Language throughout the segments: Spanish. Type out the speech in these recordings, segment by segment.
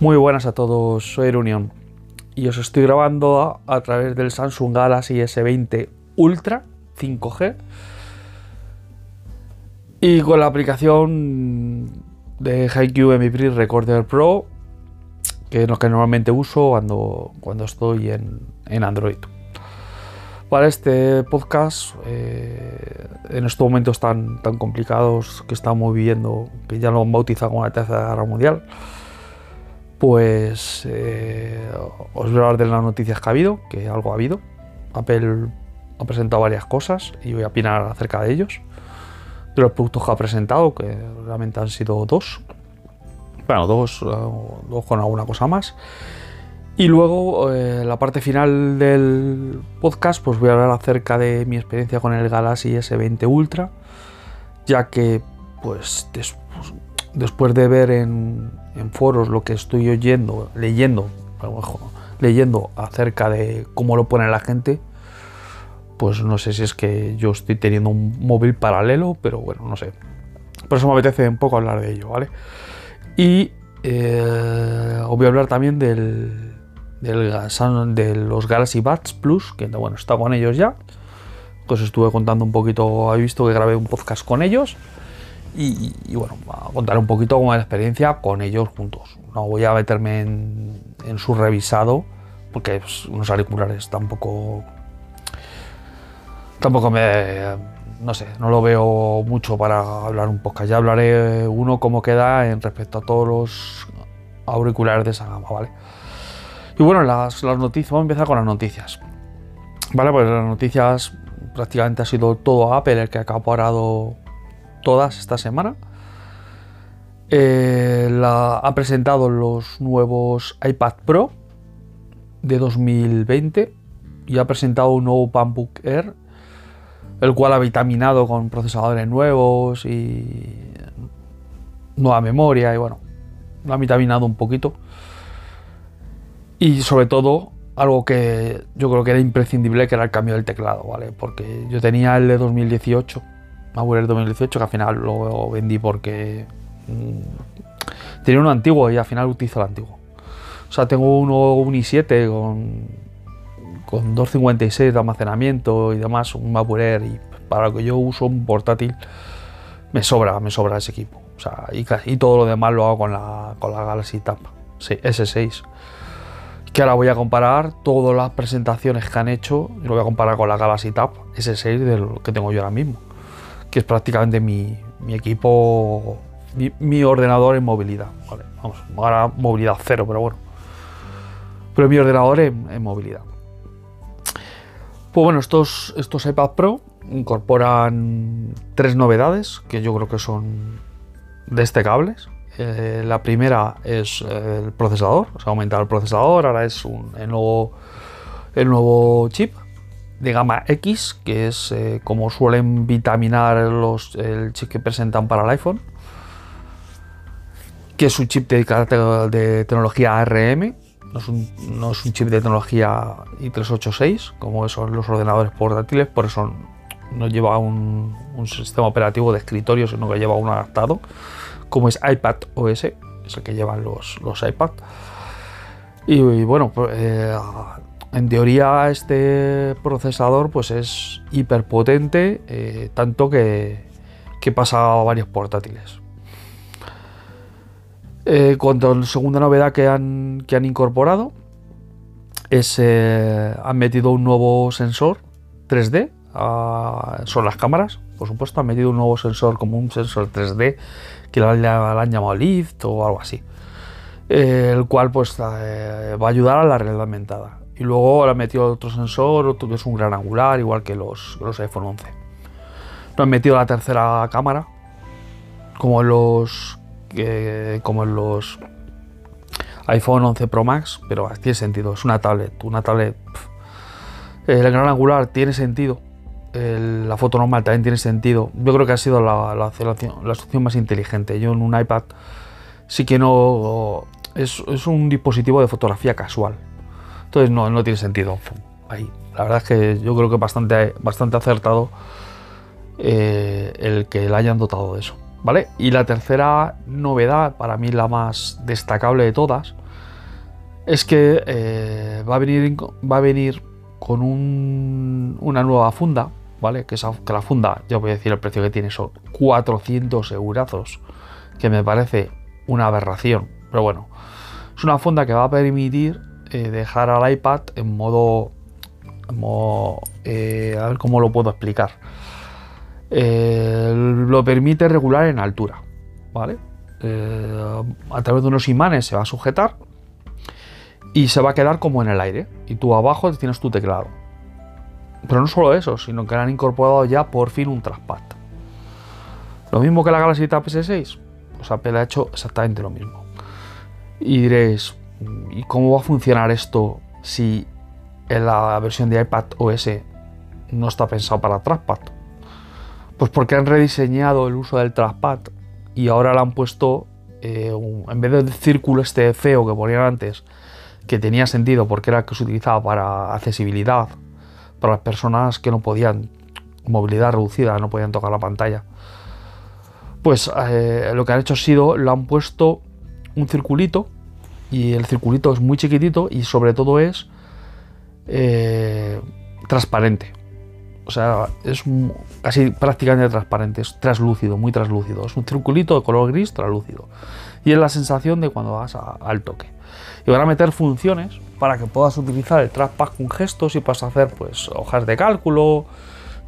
Muy buenas a todos, soy Erunion y os estoy grabando a, través del Samsung Galaxy S20 Ultra 5G y con la aplicación de HiQ MP Recorder Pro que es lo que normalmente uso cuando, cuando estoy en Android. Para este podcast, eh, en estos momentos tan, tan complicados que estamos viviendo, que ya lo han bautizado como la Tercera Guerra Mundial, pues eh, os voy a hablar de las noticias que ha habido, que algo ha habido. Apple ha presentado varias cosas y voy a opinar acerca de ellos. De los productos que ha presentado, que realmente han sido dos. Bueno, dos, uh, dos con alguna cosa más. Y luego, eh, la parte final del podcast, pues voy a hablar acerca de mi experiencia con el Galaxy S20 Ultra, ya que, pues, des después de ver en, foros lo que estoy oyendo, leyendo, leyendo acerca de cómo lo pone la gente, pues no sé si es que yo estoy teniendo un móvil paralelo, pero bueno, no sé. Por eso me apetece un poco hablar de ello, ¿vale? Y eh, os voy a hablar también del, del, de los Galaxy Buds Plus, que bueno, está con ellos ya. Os estuve contando un poquito, he visto que grabé un podcast con ellos. Y, y, bueno, a contar un poquito cómo es la experiencia con ellos juntos. No voy a meterme en, en su revisado, porque pues, unos auriculares tampoco. Tampoco me. No sé, no lo veo mucho para hablar un podcast. Ya hablaré uno cómo queda en respecto a todos los auriculares de esa gama, ¿vale? Y bueno, las, las noticias, vamos a empezar con las noticias. Vale, pues las noticias prácticamente ha sido todo Apple el que ha acaparado todas esta semana. Eh, la, ha presentado los nuevos iPad Pro de 2020 y ha presentado un nuevo MacBook Air, el cual ha vitaminado con procesadores nuevos y nueva memoria y bueno, lo ha vitaminado un poquito. Y sobre todo, algo que yo creo que era imprescindible, que era el cambio del teclado, ¿vale? Porque yo tenía el de 2018 MacBook Air 2018, que al final lo vendí porque mmm, tenía uno antiguo y al final utilizo el antiguo. O sea, tengo uno un i7 con, con 256 de almacenamiento y demás, un Air, y para lo que yo uso un portátil, me sobra, me sobra ese equipo. O sea, y, y todo lo demás lo hago con la, con la Galaxy Tab S6 que ahora voy a comparar todas las presentaciones que han hecho, y lo voy a comparar con la Galaxy Tab S6 del que tengo yo ahora mismo que es prácticamente mi, mi equipo, mi, mi, ordenador en movilidad. Vale, vamos, ahora movilidad cero, pero bueno. Pero mi ordenador en, en movilidad. Pues bueno, estos, estos iPad Pro incorporan tres novedades que yo creo que son destacables. Eh, la primera es el procesador, o sea, aumentar el procesador, ahora es un, el, nuevo, el nuevo chip de gama X, que es eh, como suelen vitaminar los, el chip que presentan para el iPhone, que es un chip de, de tecnología ARM, no es, un, no es, un, chip de tecnología i386, como son los ordenadores portátiles, por eso no lleva un, un sistema operativo de escritorio, sino que lleva un adaptado, como es iPad OS, es el que llevan los, los iPad. Y, bueno, pues, eh, en teoría este procesador pues es hiperpotente, eh, tanto que, que, pasa a varios portátiles. Eh, cuanto a la segunda novedad que han, que han incorporado es eh, han metido un nuevo sensor 3D, a, son las cámaras, por supuesto, han metido un nuevo sensor como un sensor 3D que lo han, han llamado Lift o algo así, eh, el cual pues va a ayudar a la realidad aumentada y luego ahora metido otro sensor, otro que es un gran angular, igual que los, los iPhone 11. No han metido la tercera cámara, como en los, eh, como en los iPhone 11 Pro Max, pero tiene sentido, es una tablet, una tablet. El gran angular tiene sentido, la foto normal también tiene sentido. Yo creo que ha sido la, la, la solución más inteligente. Yo en un iPad sí que no... Es, es un dispositivo de fotografía casual, entonces no, no tiene sentido ahí. La verdad es que yo creo que bastante, bastante acertado eh, el que le hayan dotado de eso. ¿Vale? Y la tercera novedad, para mí la más destacable de todas, es que eh, va, a venir, va a venir con una nueva funda, ¿vale? Que, que la funda, ya voy a decir el precio que tiene, son 400 eurazos, que me parece una aberración, pero bueno, es una funda que va a permitir eh, dejar al iPad en modo, eh, a ver cómo lo puedo explicar eh, lo permite regular en altura, ¿vale? A través de unos imanes se va a sujetar y se va a quedar como en el aire. Y tú abajo tienes tu teclado. Pero no solo eso, sino que le han incorporado ya por fin un trackpad. Lo mismo que la Galaxy Tab S6, pues Apple ha hecho exactamente lo mismo. Y diréis, ¿y cómo va a funcionar esto si en la versión de iPad OS no está pensado para trackpad? Pues porque han rediseñado el uso del trackpad y ahora le han puesto, eh, en vez del círculo este feo que ponían antes, que tenía sentido porque era que se utilizaba para accesibilidad, para las personas que no podían, movilidad reducida, no podían tocar la pantalla. Pues eh, lo que han hecho ha sido, lo han puesto un circulito y el circulito es muy chiquitito y sobre todo es eh, transparente. O sea, es casi prácticamente transparente, es translúcido, muy translúcido. Es un circulito de color gris translúcido. Y es la sensación de cuando vas al toque. Y van a meter funciones para que puedas utilizar el trackpad con gestos y puedas hacer pues hojas de cálculo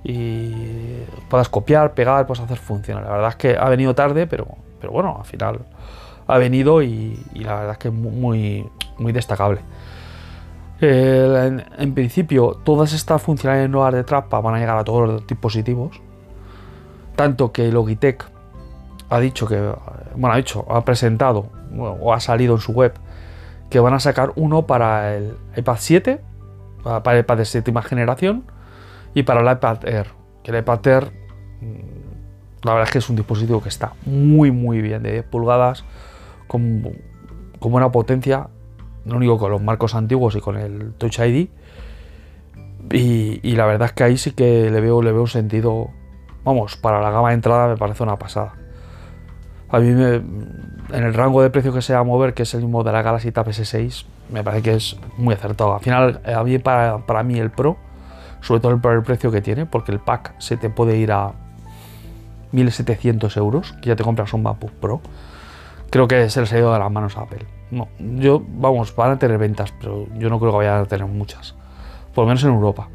y puedas copiar, pegar, puedes hacer funciones. La verdad es que ha venido tarde, pero, pero bueno, al final ha venido y, la verdad es que es muy, muy destacable. Eh, en, principio, todas estas funcionalidades nuevas de Trapa van a llegar a todos los dispositivos. Tanto que Logitech ha dicho que, bueno, ha dicho, ha presentado o ha salido en su web que van a sacar uno para el iPad 7, para el iPad de séptima generación y para el iPad Air. Que el iPad Air, mm, la verdad es que es un dispositivo que está muy, muy bien, de 10 pulgadas, con, con buena potencia lo único con los marcos antiguos y con el Touch ID. Y, la verdad es que ahí sí que le veo, le veo un sentido. Vamos, para la gama de entrada me parece una pasada. A mí, en el rango de precio que se va a mover, que es el mismo de la Galaxy Tab S6, me parece que es muy acertado. Al final, a mí, para, para mí el Pro, sobre todo por el precio que tiene, porque el pack se te puede ir a 1700 euros, que ya te compras un MacBook Pro, creo que se les ha ido de las manos a Apple. No, yo, vamos, van a tener ventas, pero yo no creo que vayan a tener muchas. Por lo menos en Europa.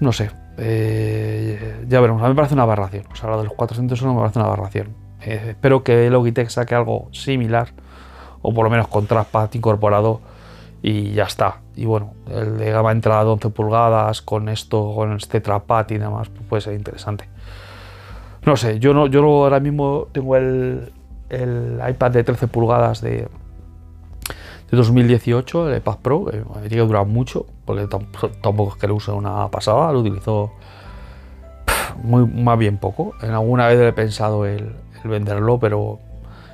No sé. Eh, ya veremos. A mí me parece una aberración. O sea, lo de los 400 euros me parece una aberración. Eh, espero que Logitech saque algo similar, o por lo menos con trackpad incorporado, y ya está. Y bueno, el de gama entrada de 11 pulgadas, con esto, con este trackpad y demás, pues puede ser interesante. No sé, yo no, yo ahora mismo tengo el, el iPad de 13 pulgadas de, de 2018, el iPad Pro, que me tiene que durar mucho, porque tampoco es que lo use una pasada, lo utilizo muy, más bien poco. En alguna vez he pensado el, venderlo, pero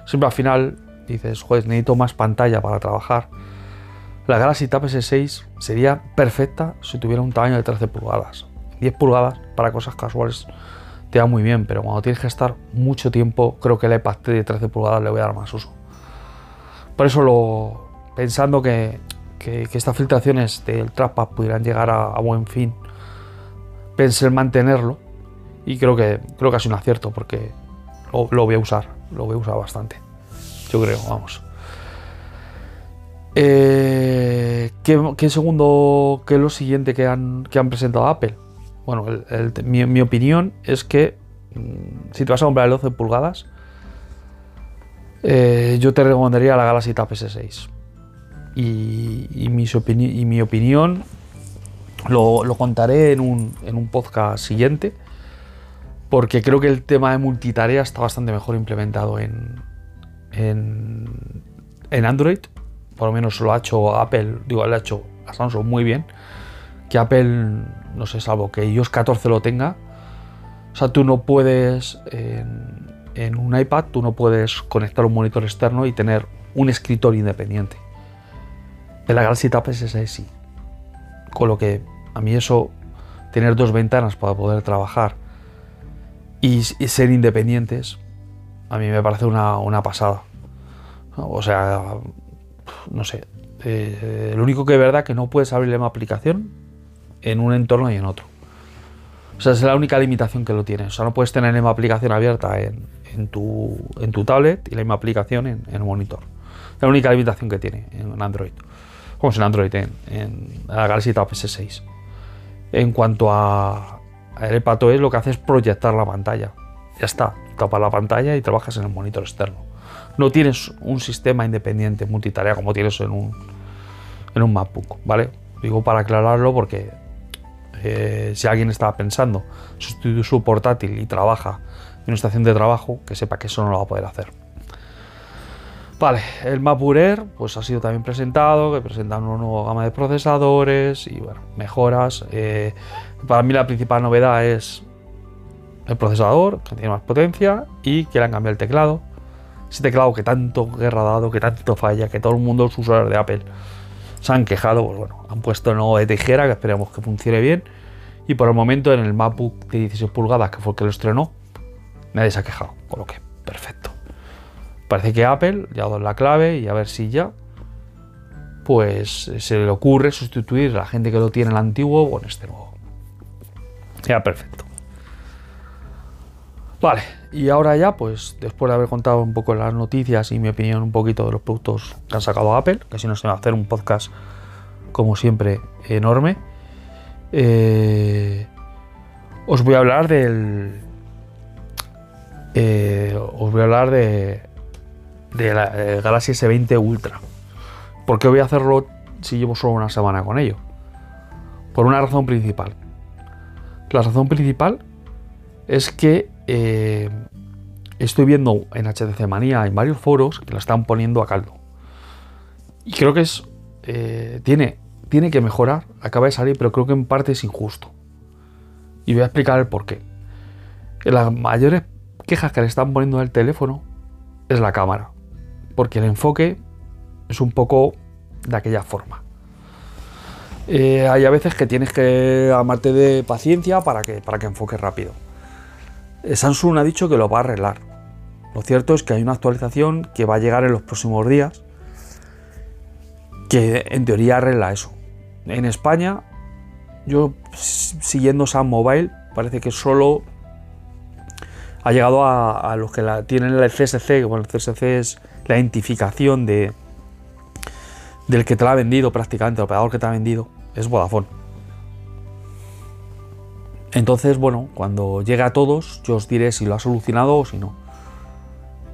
siempre al final dices, joder, necesito más pantalla para trabajar. La Galaxy Tab S6 sería perfecta si tuviera un tamaño de 13 pulgadas. 10 pulgadas para cosas casuales te va muy bien, pero cuando tienes que estar mucho tiempo, creo que el iPad de 13 pulgadas le voy a dar más uso. Por eso, lo, pensando que, estas filtraciones del trackpad pudieran llegar a, buen fin, pensé en mantenerlo y creo que, creo que ha sido un acierto porque lo, voy a usar, lo voy a usar bastante. Yo creo, vamos. Eh, ¿qué, segundo, qué es lo siguiente que han, que han presentado Apple? Bueno, mi, opinión es que mm, si te vas a comprar el 12 pulgadas, eh, yo te recomendaría la Galaxy Tab S6. Y, mi, opinión lo, contaré en un, podcast siguiente, porque creo que el tema de multitarea está bastante mejor implementado en, en, Android. Por lo menos lo ha hecho Apple, digo, lo ha hecho a Samsung muy bien que Apple, no sé, salvo que iOS 14 lo tenga, o sea, tú no puedes, en, un iPad, tú no puedes conectar un monitor externo y tener un escritorio independiente. En la Galaxy Tab SS sí. Con lo que a mí eso, tener dos ventanas para poder trabajar y, ser independientes, a mí me parece una, pasada. O sea, no sé. Eh, lo único que es verdad que no puedes abrir la aplicación en un entorno y en otro. O sea, es la única limitación que lo tienes. O sea, no puedes tener la misma aplicación abierta en, tu, en tu tablet y la misma aplicación en, el monitor. Es la única limitación que tiene en Android. Como en Android, en, la Galaxy Tab S6. En cuanto a, el pato es lo que hace es proyectar la pantalla. Ya está, tapas la pantalla y trabajas en el monitor externo. No tienes un sistema independiente multitarea como tienes en un, en un MacBook, ¿vale? Digo para aclararlo porque eh, si alguien está pensando sustituir su portátil y trabaja en una estación de trabajo, que sepa que eso no lo va a poder hacer. Vale, el Air pues ha sido también presentado, que presenta una nueva gama de procesadores y mejoras. Eh, para mí la principal novedad es el procesador, que tiene más potencia y que le han cambiado el teclado. Ese teclado que tanto guerra ha dado, que tanto falla, que todo el mundo, los usuarios de Apple, se han quejado, pues bueno, han puesto nuevo de tijera, que esperemos que funcione bien. Y por el momento en el MacBook de 16 pulgadas, que fue el que lo estrenó, nadie se ha quejado, con lo que perfecto. Parece que Apple ya ha dado la clave y a ver si ya pues se le ocurre sustituir a la gente que lo tiene el antiguo con este nuevo. Ya perfecto. Vale, y ahora ya, pues después de haber contado un poco las noticias y mi opinión un poquito de los productos que han sacado Apple, que si no se va a hacer un podcast como siempre enorme, eh, os voy a hablar del... Eh, os voy a hablar de, de la eh, Galaxy S20 Ultra. ¿Por qué voy a hacerlo si llevo solo una semana con ello? Por una razón principal. La razón principal es que eh, estoy viendo en HTC Manía en varios foros que la están poniendo a caldo. Y creo que es. Eh, tiene, tiene que mejorar, acaba de salir, pero creo que en parte es injusto. Y voy a explicar el por qué. Las mayores quejas que le están poniendo al teléfono es la cámara. Porque el enfoque es un poco de aquella forma. Eh, hay a veces que tienes que amarte de paciencia para que, para que enfoque rápido. Eh, Samsung ha dicho que lo va a arreglar. Lo cierto es que hay una actualización que va a llegar en los próximos días que en teoría arregla eso. En España, yo siguiendo Sam Mobile, parece que solo ha llegado a, los que la, tienen el CSC, bueno, el CSC es la identificación de, del que te la ha vendido prácticamente, el operador que te ha vendido, es Vodafone. Entonces, bueno, cuando llegue a todos, yo os diré si lo ha solucionado o si no.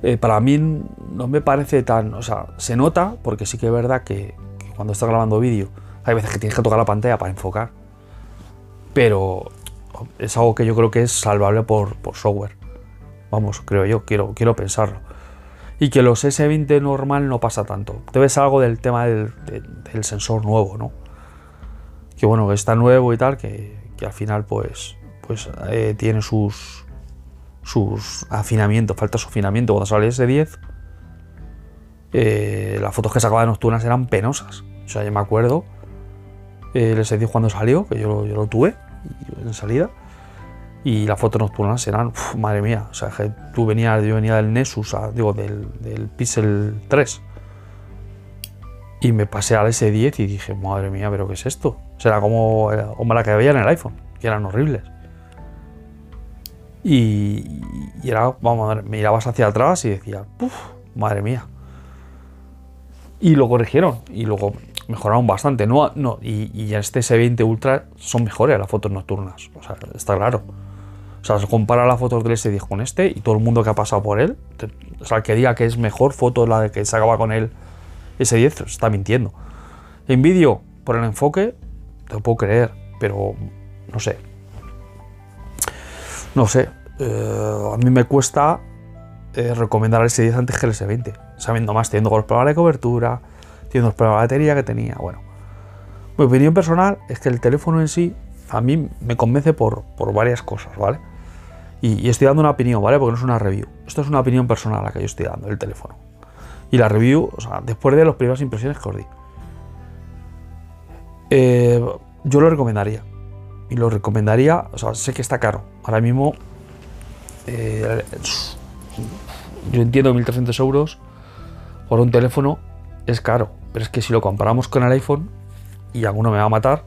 Eh, para mí no me parece tan. O sea, se nota, porque sí que es verdad que, cuando estás grabando vídeo, hay veces que tienes que tocar la pantalla para enfocar. Pero es algo que yo creo que es salvable por, software. Vamos, creo yo, quiero, quiero pensarlo. Y que los S20 normal no pasa tanto. Debe ser algo del tema del, del sensor nuevo, ¿no? Que bueno, que está nuevo y tal, que, que al final pues, pues eh, tiene sus, sus afinamientos, falta su afinamiento. Cuando sale ese 10, eh, las fotos que sacaba de nocturnas eran penosas. O sea, yo me acuerdo eh, el S10 cuando salió, que yo, yo lo tuve en salida, y las fotos nocturnas eran, madre mía, o sea, que tú venías, yo venía del Nexus, digo, del, del Pixel 3, y me pasé al S10 y dije, madre mía, pero ¿qué es esto? Será como, como la que veía en el iPhone, que eran horribles. Y, era, vamos a ver, mirabas hacia atrás y decía, Puf, madre mía. Y lo corrigieron y luego mejoraron bastante. No, no, y, y este S20 Ultra son mejores las fotos nocturnas, o sea, está claro. O sea, se compara las fotos del S10 con este y todo el mundo que ha pasado por él, o sea, que diga que es mejor foto la que se acaba con él ese 10 está mintiendo. En vídeo, por el enfoque, te lo puedo creer, pero no sé. No sé. Eh, a mí me cuesta eh, recomendar el S10 antes que el S20. Sabiendo más, teniendo los problemas de cobertura, teniendo los problemas de batería que tenía. Bueno, mi opinión personal es que el teléfono en sí a mí me convence por, varias cosas, ¿vale? Y, estoy dando una opinión, ¿vale? Porque no es una review. Esto es una opinión personal la que yo estoy dando del teléfono y la review, o sea, después de las primeras impresiones que os di. Eh, yo lo recomendaría. Y lo recomendaría, o sea, sé que está caro. Ahora mismo eh, yo entiendo 1.300 euros por un teléfono es caro, pero es que si lo comparamos con el iPhone y alguno me va a matar,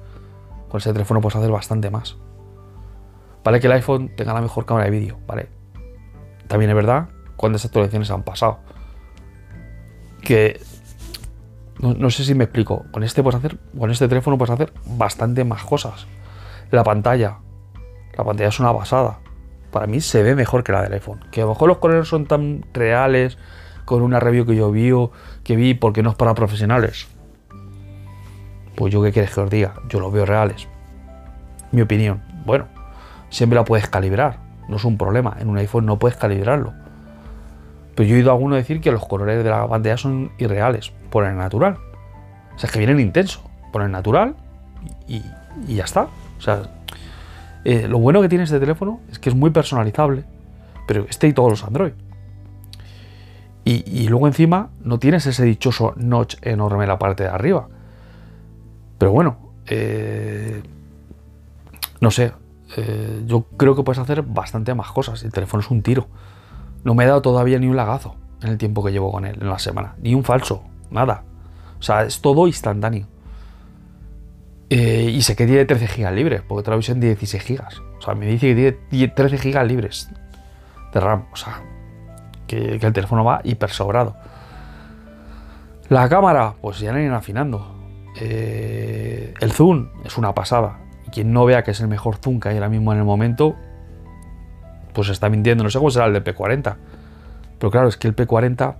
con ese teléfono puedes hacer bastante más. Vale que el iPhone tenga la mejor cámara de vídeo, ¿vale? También es verdad cuántas actualizaciones han pasado. Que no, sé si me explico. Con este puedes hacer, con este teléfono puedes hacer bastante más cosas. La pantalla, la pantalla es una basada. Para mí se ve mejor que la del iPhone. Que a lo mejor los colores son tan reales con una review que yo vi, que vi porque no es para profesionales. Pues yo qué quieres que os diga, yo los veo reales. Mi opinión. Bueno, siempre la puedes calibrar, no es un problema. En un iPhone no puedes calibrarlo. Pero yo he oído a alguno decir que los colores de la pantalla son irreales, por el natural. O sea, que vienen intenso, por el natural y, ya está. O sea, eh, lo bueno que tiene este teléfono es que es muy personalizable, pero este y todos los Android. Y, luego encima no tienes ese dichoso notch enorme en la parte de arriba. Pero bueno, eh, no sé, eh, yo creo que puedes hacer bastante más cosas. El teléfono es un tiro. No me he dado todavía ni un lagazo en el tiempo que llevo con él, en la semana. Ni un falso, nada. O sea, es todo instantáneo. Eh, y sé que tiene 13 gigas libres, porque lo en 16 gigas. O sea, me dice que tiene 13 gigas libres de RAM. O sea, que, el teléfono va hiper sobrado. La cámara, pues ya no irán afinando. Eh, el zoom es una pasada. Y quien no vea que es el mejor zoom que hay ahora mismo en el momento, pues está mintiendo. No sé cómo será el de P40. Pero claro, es que el P40,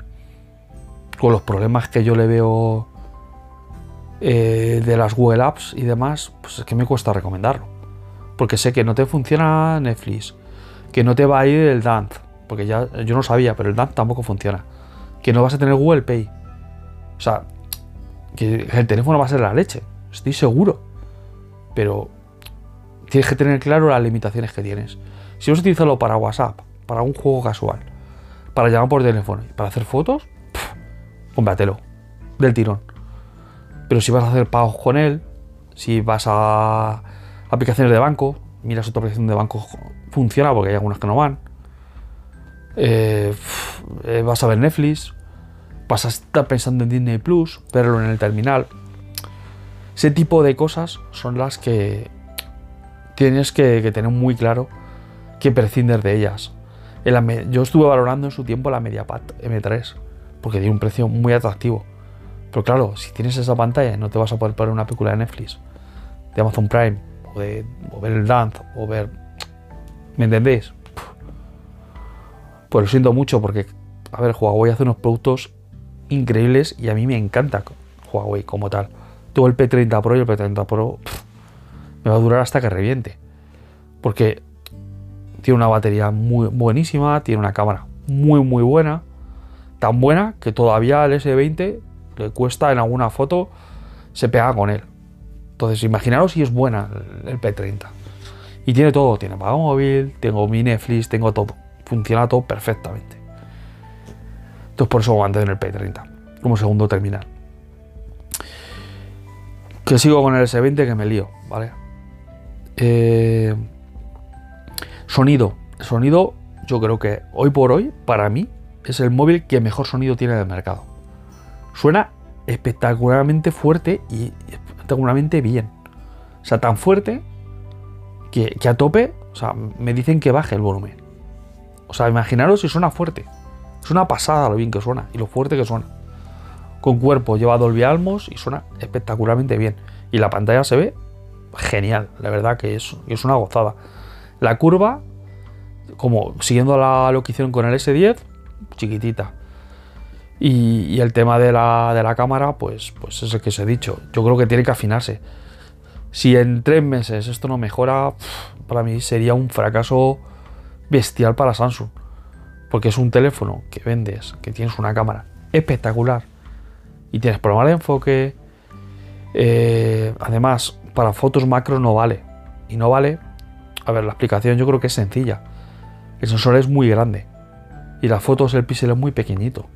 con los problemas que yo le veo eh, de las Google Apps y demás, pues es que me cuesta recomendarlo. Porque sé que no te funciona Netflix, que no te va a ir el Dance, porque ya yo no sabía, pero el Dance tampoco funciona. Que no vas a tener Google Pay. O sea, que el teléfono va a ser la leche, estoy seguro. Pero tienes que tener claro las limitaciones que tienes. Si vas a utilizarlo para WhatsApp, para un juego casual, para llamar por teléfono y para hacer fotos, cómpratelo del tirón. Pero si vas a hacer pagos con él, si vas a aplicaciones de banco, miras otra aplicación de banco, funciona porque hay algunas que no van. Eh, eh, vas a ver Netflix, vas a estar pensando en Disney Plus, verlo en el terminal. Ese tipo de cosas son las que tienes que tener muy claro que prescindir de ellas. yo estuve valorando en su tiempo la MediaPad M3 porque tiene un precio muy atractivo. Pero claro, si tienes esa pantalla no te vas a poder poner una película de Netflix, de Amazon Prime, o, de, ver el Dance, o ver... ¿Me entendéis? Pues lo siento mucho porque, a ver, Huawei hace unos productos increíbles y a mí me encanta Huawei como tal. Todo el P30 Pro y el P30 Pro me va a durar hasta que reviente. Porque tiene una batería muy buenísima, tiene una cámara muy muy buena, tan buena que todavía el S20 le cuesta en alguna foto se pega con él. Entonces, imaginaros si es buena el P30. Y tiene todo, tiene pago móvil, tengo mi Netflix, tengo todo. Funciona todo perfectamente. Entonces por eso en el P30, como segundo terminal. Que sigo con el S20 que me lío, ¿vale? Eh, Sonido. Sonido, yo creo que hoy por hoy, para mí, es el móvil que mejor sonido tiene del mercado. Suena espectacularmente fuerte y espectacularmente bien. O sea, tan fuerte que, a tope, o sea, me dicen que baje el volumen. O sea, imaginaros si suena fuerte. Es una pasada lo bien que suena y lo fuerte que suena. Con cuerpo lleva Dolby Almos y suena espectacularmente bien. Y la pantalla se ve genial, la verdad que es, es una gozada. La curva, como siguiendo la, lo que hicieron con el S10, chiquitita. Y, el tema de la, cámara, pues, pues es el que os he dicho. Yo creo que tiene que afinarse. Si en tres meses esto no mejora, para mí sería un fracaso bestial para Samsung. Porque es un teléfono que vendes, que tienes una cámara espectacular y tienes problemas de enfoque. Eh, además, para fotos macro no vale. Y no vale a ver, la explicación yo creo que es sencilla. El sensor es muy grande y las fotos el píxel es muy pequeñito.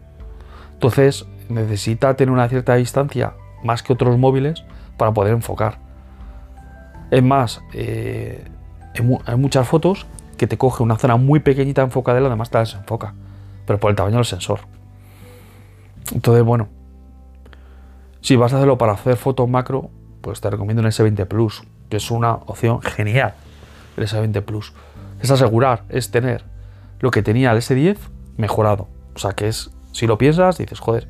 Entonces necesita tener una cierta distancia más que otros móviles para poder enfocar. Es más, eh, hay muchas fotos que te coge una zona muy pequeñita enfocada y lo demás te la desenfoca. Pero por el tamaño del sensor. Entonces, bueno. Si vas a hacerlo para hacer fotos macro, pues te recomiendo un S20 Plus, que es una opción genial. El S20 Plus. Es asegurar, es tener lo que tenía el S10 mejorado. O sea que es, si lo piensas, dices, joder,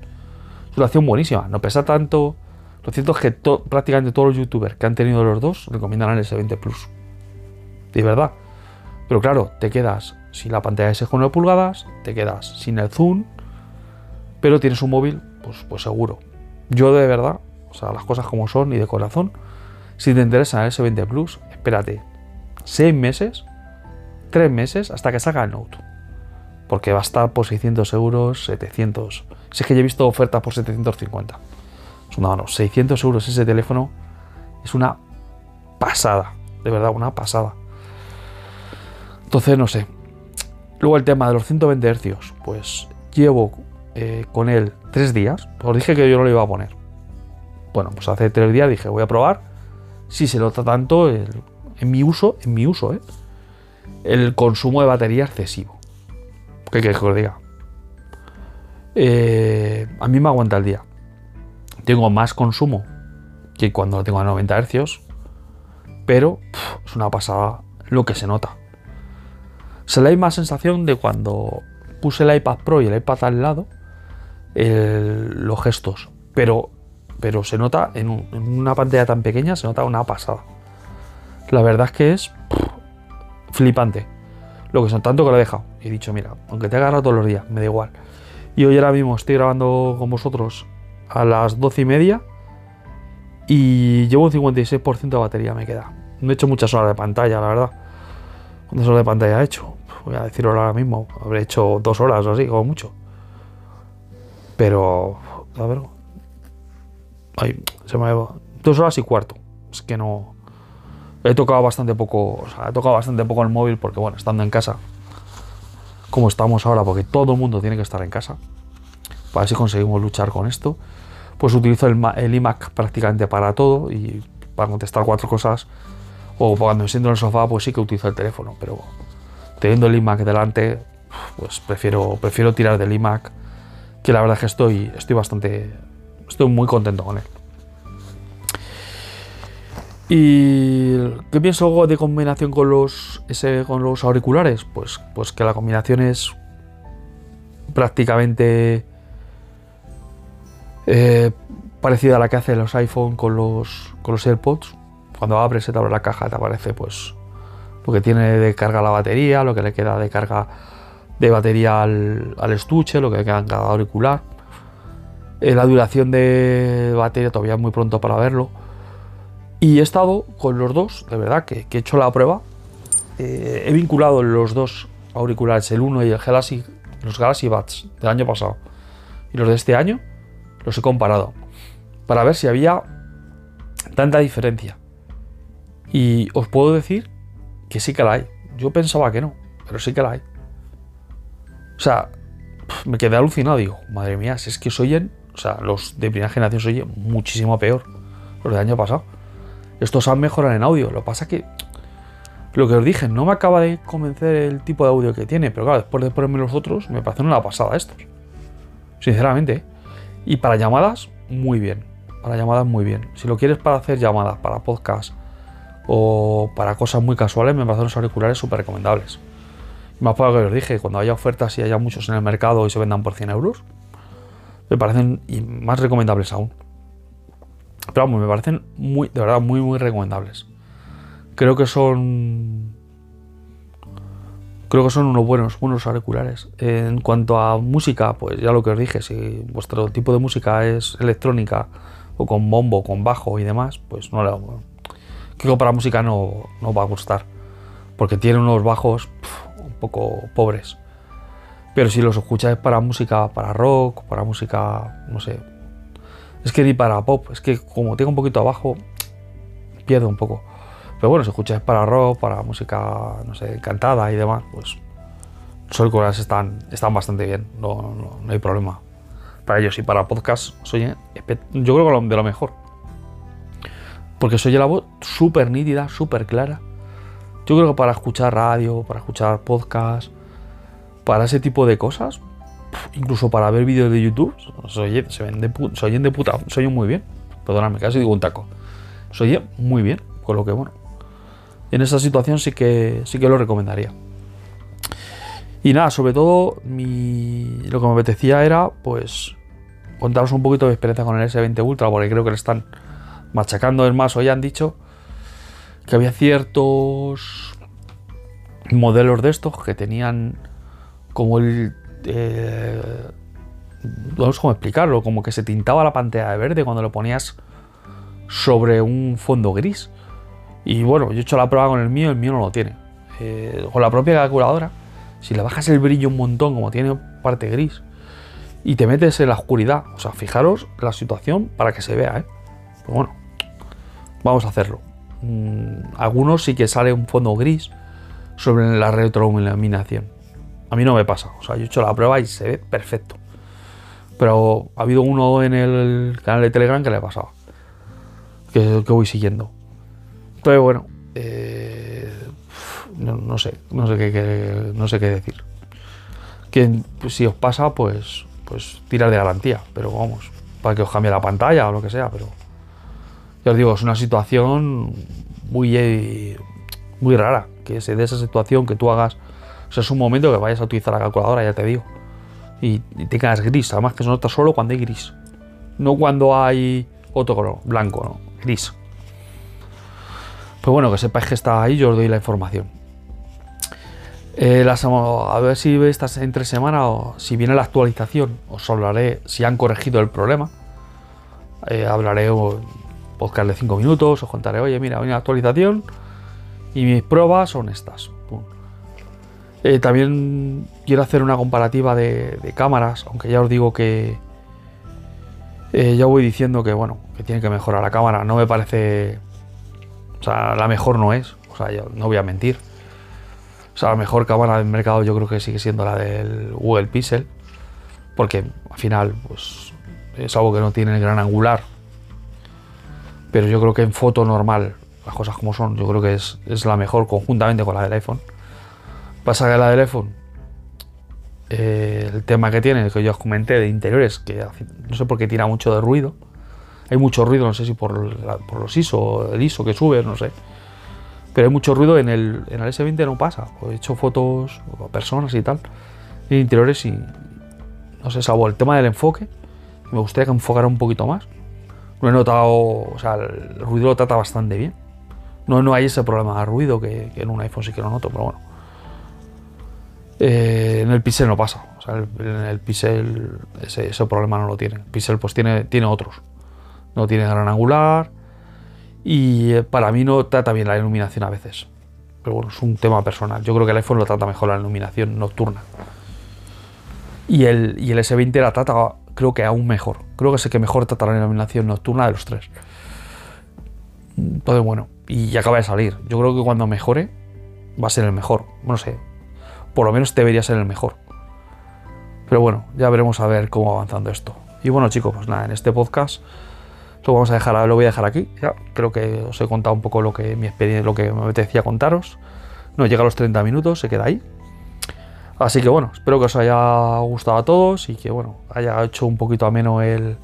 es una opción buenísima. No pesa tanto. Lo cierto es que prácticamente todos los youtubers que han tenido los dos recomiendan el S20 Plus. De verdad. Pero claro, te quedas sin la pantalla de 6,9 pulgadas, te quedas sin el zoom, pero tienes un móvil, pues, pues seguro. Yo de verdad, o sea, las cosas como son y de corazón, si te interesa el S20 Plus, espérate 6 meses, 3 meses hasta que salga el Note. Porque va a estar por 600 euros, 700. Si es que ya he visto ofertas por 750. Es una, no, 600 euros ese teléfono es una pasada. De verdad, una pasada. Entonces, no sé. Luego el tema de los 120 Hz, pues llevo eh, con él tres días. Os dije que yo no lo iba a poner. Bueno, pues hace tres días dije, voy a probar si se nota tanto en mi uso, en mi uso, ¿eh? el consumo de batería excesivo. ¿Qué queréis que os diga? Eh, a mí me aguanta el día. Tengo más consumo que cuando lo tengo a 90 Hz, pero es una pasada lo que se nota. Se la misma sensación de cuando puse el iPad Pro y el iPad al lado, los gestos, pero, pero se nota en, una pantalla tan pequeña, se nota una pasada. La verdad es que es flipante. Lo que son tanto que lo he dejado. he dicho, mira, aunque te agarra todos los días, me da igual. Y hoy ahora mismo estoy grabando con vosotros a las 12 y media y llevo un 56% de batería, me queda. No he hecho muchas horas de pantalla, la verdad. ¿Cuántas horas de pantalla he hecho? Voy a decirlo ahora mismo. Habré hecho dos horas o así, como mucho. Pero, a ver. Ay, se me ha Dos horas y cuarto. Es que no. He tocado bastante poco. O sea, he tocado bastante poco el móvil porque, bueno, estando en casa. Como estamos ahora, porque todo el mundo tiene que estar en casa. Para ver si conseguimos luchar con esto. Pues utilizo el, iMac prácticamente para todo. Y para contestar cuatro cosas o cuando me siento en el sofá, pues sí que utilizo el teléfono, pero teniendo el iMac delante, pues prefiero, prefiero tirar del iMac, que la verdad es que estoy, estoy bastante, estoy muy contento con él. ¿Y qué pienso de combinación con los, con los auriculares? Pues, pues que la combinación es prácticamente eh, parecida a la que hacen los iPhone con los, con los AirPods cuando abres, se te abre la caja, te aparece pues lo que tiene de carga la batería, lo que le queda de carga de batería al, estuche, lo que le queda en cada auricular. Eh, la duración de batería todavía es muy pronto para verlo. Y he estado con los dos, de verdad, que, he hecho la prueba. Eh, he vinculado los dos auriculares, el 1 y el Galaxy, los Galaxy Buds del año pasado y los de este año, los he comparado para ver si había tanta diferencia. Y os puedo decir que sí que la hay. Yo pensaba que no, pero sí que la hay. O sea, me quedé alucinado. Digo, madre mía, si es que soy oyen, o sea, los de primera generación se oyen muchísimo peor. Los del año pasado. Estos han mejorado en audio. Lo que pasa que, lo que os dije, no me acaba de convencer el tipo de audio que tiene. Pero claro, después de ponerme los otros, me parecen una pasada estos. Sinceramente. ¿eh? Y para llamadas, muy bien. Para llamadas, muy bien. Si lo quieres para hacer llamadas, para podcast o para cosas muy casuales me parecen los auriculares súper recomendables. Más para lo que os dije, cuando haya ofertas y haya muchos en el mercado y se vendan por 100 euros, me parecen más recomendables aún. Pero vamos, me parecen muy, de verdad, muy, muy recomendables. Creo que son. Creo que son unos buenos, buenos auriculares. En cuanto a música, pues ya lo que os dije, si vuestro tipo de música es electrónica o con bombo, con bajo y demás, pues no le que para música no, no va a gustar, porque tiene unos bajos un poco pobres. Pero si los escucháis para música, para rock, para música, no sé, es que ni para pop, es que como tengo un poquito abajo, pierdo un poco. Pero bueno, si escucháis para rock, para música, no sé, cantada y demás, pues los auriculares están, están bastante bien, no, no, hay problema. Para ellos y para podcast, soy, yo creo que de lo mejor porque soy la voz súper nítida, súper clara. Yo creo que para escuchar radio, para escuchar podcast, para ese tipo de cosas, incluso para ver vídeos de YouTube, se, oye, ven se oyen de puta, se oyen muy bien. Perdóname, casi digo un taco. Se oye muy bien, con lo que bueno. En esa situación sí que sí que lo recomendaría. Y nada, sobre todo lo que me apetecía era pues contaros un poquito de experiencia con el S20 Ultra, porque creo que le están machacando. Es más, hoy han dicho que había ciertos modelos de estos que tenían como el... Eh, no sé cómo explicarlo, como que se tintaba la pantalla de verde cuando lo ponías sobre un fondo gris. Y bueno, yo he hecho la prueba con el mío, el mío no lo tiene. Eh, con la propia calculadora, si le bajas el brillo un montón, como tiene parte gris, y te metes en la oscuridad, o sea, fijaros la situación para que se vea, ¿eh? Pues bueno, vamos a hacerlo. Mm, algunos sí que sale un fondo gris sobre la retroiluminación. A mí no me pasa, o sea, yo he hecho la prueba y se ve perfecto. Pero ha habido uno en el canal de Telegram que le pasaba, que, que voy siguiendo. Entonces, bueno, eh, no, sé, no sé qué, no sé qué decir. Que si os pasa, pues, pues tirar de garantía, pero vamos, para que os cambie la pantalla o lo que sea, pero ya os digo, es una situación muy, muy rara, que se dé esa situación que tú hagas, o sea, es un momento que vayas a utilizar la calculadora, ya te digo, y, y tengas gris, además que se nota solo cuando hay gris, no cuando hay otro color, blanco, no, gris. Pues bueno, que sepáis que está ahí, yo os doy la información. Eh, a ver si esta entre semana o si viene la actualización, os hablaré si han corregido el problema. Eh, hablaré podcast de 5 minutos, os contaré, oye, mira, viene la actualización y mis pruebas son estas. Eh, también quiero hacer una comparativa de, cámaras, aunque ya os digo que eh, ya voy diciendo que bueno, que tiene que mejorar la cámara. No me parece, o sea, la mejor no es, o sea, yo no voy a mentir. O sea, la mejor cámara del mercado yo creo que sigue siendo la del Google Pixel, porque al final, pues es algo que no tiene el gran angular pero yo creo que en foto normal, las cosas como son, yo creo que es, la mejor conjuntamente con la del iPhone. Pasa que la del iPhone, eh, el tema que tiene, que yo os comenté de interiores, que no sé por qué tira mucho de ruido. Hay mucho ruido, no sé si por, por los ISO, el ISO que sube, no sé. Pero hay mucho ruido en el, en el S20 no pasa. He hecho fotos a personas y tal, en interiores y no sé, salvo el tema del enfoque, me gustaría que enfocara un poquito más he notado, o sea, el ruido lo trata bastante bien. No, no hay ese problema de ruido que, en un iPhone sí que lo noto, pero bueno. Eh, en el Pixel no pasa. O sea, en el Pixel ese, problema no lo tiene. El Pixel pues tiene, tiene otros. No tiene gran angular. Y eh, para mí no trata bien la iluminación a veces. Pero bueno, es un tema personal. Yo creo que el iPhone lo trata mejor la iluminación nocturna. Y el, y el S20 la trata creo que aún mejor. Creo que es el que mejor trata la iluminación nocturna de los tres. Entonces, bueno, y acaba de salir. Yo creo que cuando mejore, va a ser el mejor. No sé, por lo menos debería ser el mejor. Pero bueno, ya veremos a ver cómo va avanzando esto. Y bueno, chicos, pues nada, en este podcast lo vamos a dejar, lo voy a dejar aquí. Ya creo que os he contado un poco lo que mi experiencia, lo que me apetecía contaros. No llega a los 30 minutos, se queda ahí. Así que bueno, espero que os haya gustado a todos y que bueno, haya hecho un poquito ameno el,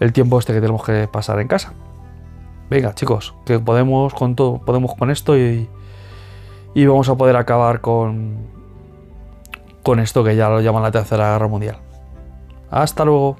el tiempo este que tenemos que pasar en casa. Venga, chicos, que podemos con todo, podemos con esto y, y vamos a poder acabar con, con esto que ya lo llaman la Tercera Guerra Mundial. Hasta luego.